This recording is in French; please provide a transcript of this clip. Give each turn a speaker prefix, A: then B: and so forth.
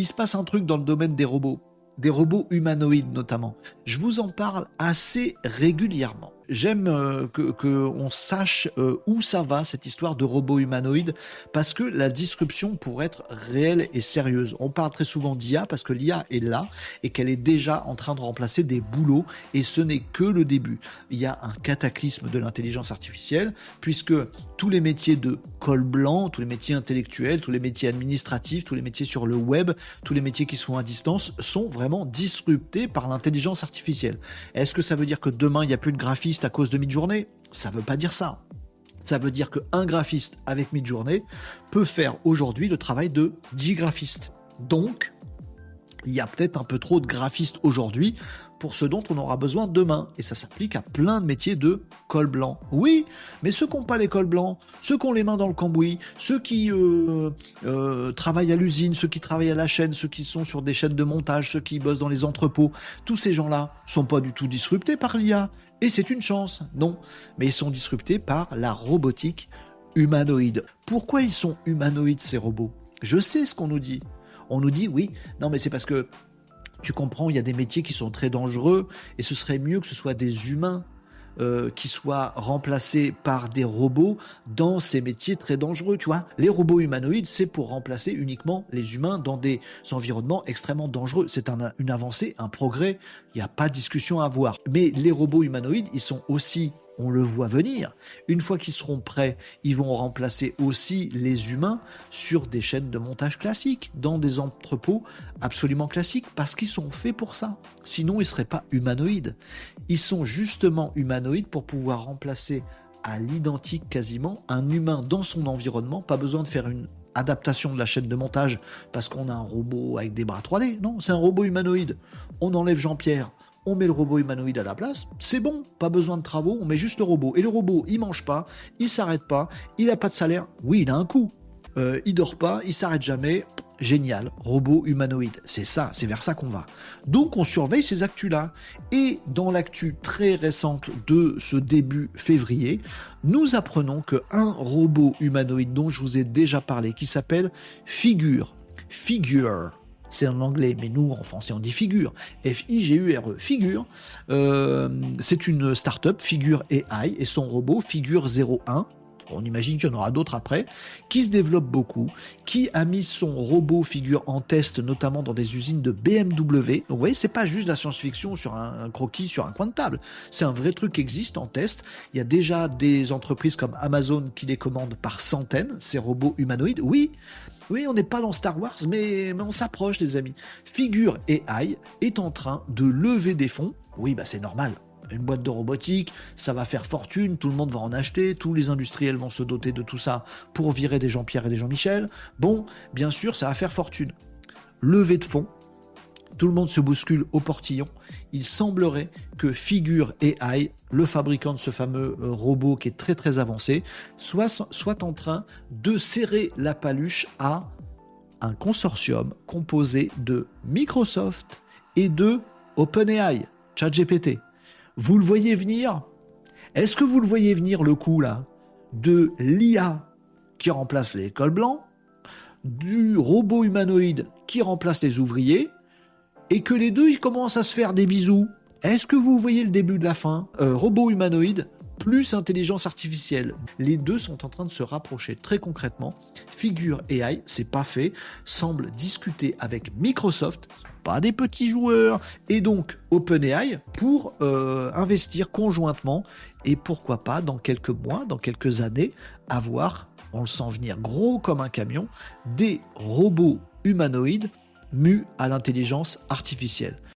A: Il se passe un truc dans le domaine des robots, des robots humanoïdes notamment. Je vous en parle assez régulièrement j'aime euh, qu'on sache euh, où ça va cette histoire de robots humanoïdes parce que la disruption pourrait être réelle et sérieuse. On parle très souvent d'IA parce que l'IA est là et qu'elle est déjà en train de remplacer des boulots et ce n'est que le début. Il y a un cataclysme de l'intelligence artificielle puisque tous les métiers de col blanc, tous les métiers intellectuels, tous les métiers administratifs, tous les métiers sur le web, tous les métiers qui sont à distance sont vraiment disruptés par l'intelligence artificielle. Est-ce que ça veut dire que demain il n'y a plus de graphistes à cause de Midjourney. Ça veut pas dire ça. Ça veut dire qu'un graphiste avec Midjourney peut faire aujourd'hui le travail de 10 graphistes. Donc, il y a peut-être un peu trop de graphistes aujourd'hui pour ce dont on aura besoin demain. Et ça s'applique à plein de métiers de col blanc. Oui, mais ceux qui n'ont pas les cols blancs, ceux qui ont les mains dans le cambouis, ceux qui euh, euh, travaillent à l'usine, ceux qui travaillent à la chaîne, ceux qui sont sur des chaînes de montage, ceux qui bossent dans les entrepôts, tous ces gens-là sont pas du tout disruptés par l'IA. Et c'est une chance, non. Mais ils sont disruptés par la robotique humanoïde. Pourquoi ils sont humanoïdes ces robots? Je sais ce qu'on nous dit. On nous dit oui, non mais c'est parce que tu comprends, il y a des métiers qui sont très dangereux et ce serait mieux que ce soit des humains euh, qui soient remplacés par des robots dans ces métiers très dangereux. Tu vois, les robots humanoïdes, c'est pour remplacer uniquement les humains dans des environnements extrêmement dangereux. C'est une avancée, un progrès. Il n'y a pas de discussion à avoir. Mais les robots humanoïdes, ils sont aussi on le voit venir. Une fois qu'ils seront prêts, ils vont remplacer aussi les humains sur des chaînes de montage classiques, dans des entrepôts absolument classiques, parce qu'ils sont faits pour ça. Sinon, ils ne seraient pas humanoïdes. Ils sont justement humanoïdes pour pouvoir remplacer à l'identique quasiment un humain dans son environnement, pas besoin de faire une adaptation de la chaîne de montage parce qu'on a un robot avec des bras 3D. Non, c'est un robot humanoïde. On enlève Jean-Pierre, on met le robot humanoïde à la place, c'est bon, pas besoin de travaux, on met juste le robot. Et le robot, il mange pas, il s'arrête pas, il a pas de salaire, oui, il a un coût. Euh, il dort pas, il s'arrête jamais. Génial, robot humanoïde, c'est ça, c'est vers ça qu'on va. Donc on surveille ces actus-là. Et dans l'actu très récente de ce début février, nous apprenons qu'un robot humanoïde dont je vous ai déjà parlé, qui s'appelle Figure, Figure, c'est en anglais, mais nous, en français, on dit Figure. F-I-G-U-R-E. Figure, euh, c'est une start-up, Figure AI, et son robot, Figure 01, on imagine qu'il y en aura d'autres après, qui se développe beaucoup, qui a mis son robot figure en test, notamment dans des usines de BMW. Vous voyez, c'est pas juste la science-fiction sur un, croquis, sur un coin de table. C'est un vrai truc qui existe en test. Il y a déjà des entreprises comme Amazon qui les commandent par centaines, ces robots humanoïdes. Oui, oui, on n'est pas dans Star Wars, mais, on s'approche, les amis. Figure AI est en train de lever des fonds. Oui, bah c'est normal. Une boîte de robotique, ça va faire fortune, tout le monde va en acheter, tous les industriels vont se doter de tout ça pour virer des Jean-Pierre et des Jean-Michel. Bon, bien sûr, ça va faire fortune. Lever de fonds, tout le monde se bouscule au portillon. Il semblerait que Figure AI, le fabricant de ce fameux euh, robot qui est très très avancé, soit, soit en train de serrer la paluche à un consortium composé de Microsoft et de OpenAI, ChatGPT. Vous le voyez venir? Est-ce que vous le voyez venir le coup là? De l'IA qui remplace les cols blancs, du robot humanoïde qui remplace les ouvriers, et que les deux ils commencent à se faire des bisous. Est-ce que vous voyez le début de la fin? Euh, Robot humanoïde plus intelligence artificielle. Les deux sont en train de se rapprocher très concrètement. Figure AI, c'est pas fait, semble discuter avec Microsoft, pas des petits joueurs, et donc OpenAI pour euh, investir conjointement et pourquoi pas dans quelques mois, dans quelques années, avoir, on le sent venir gros comme un camion, des robots humanoïdes mus à l'intelligence artificielle.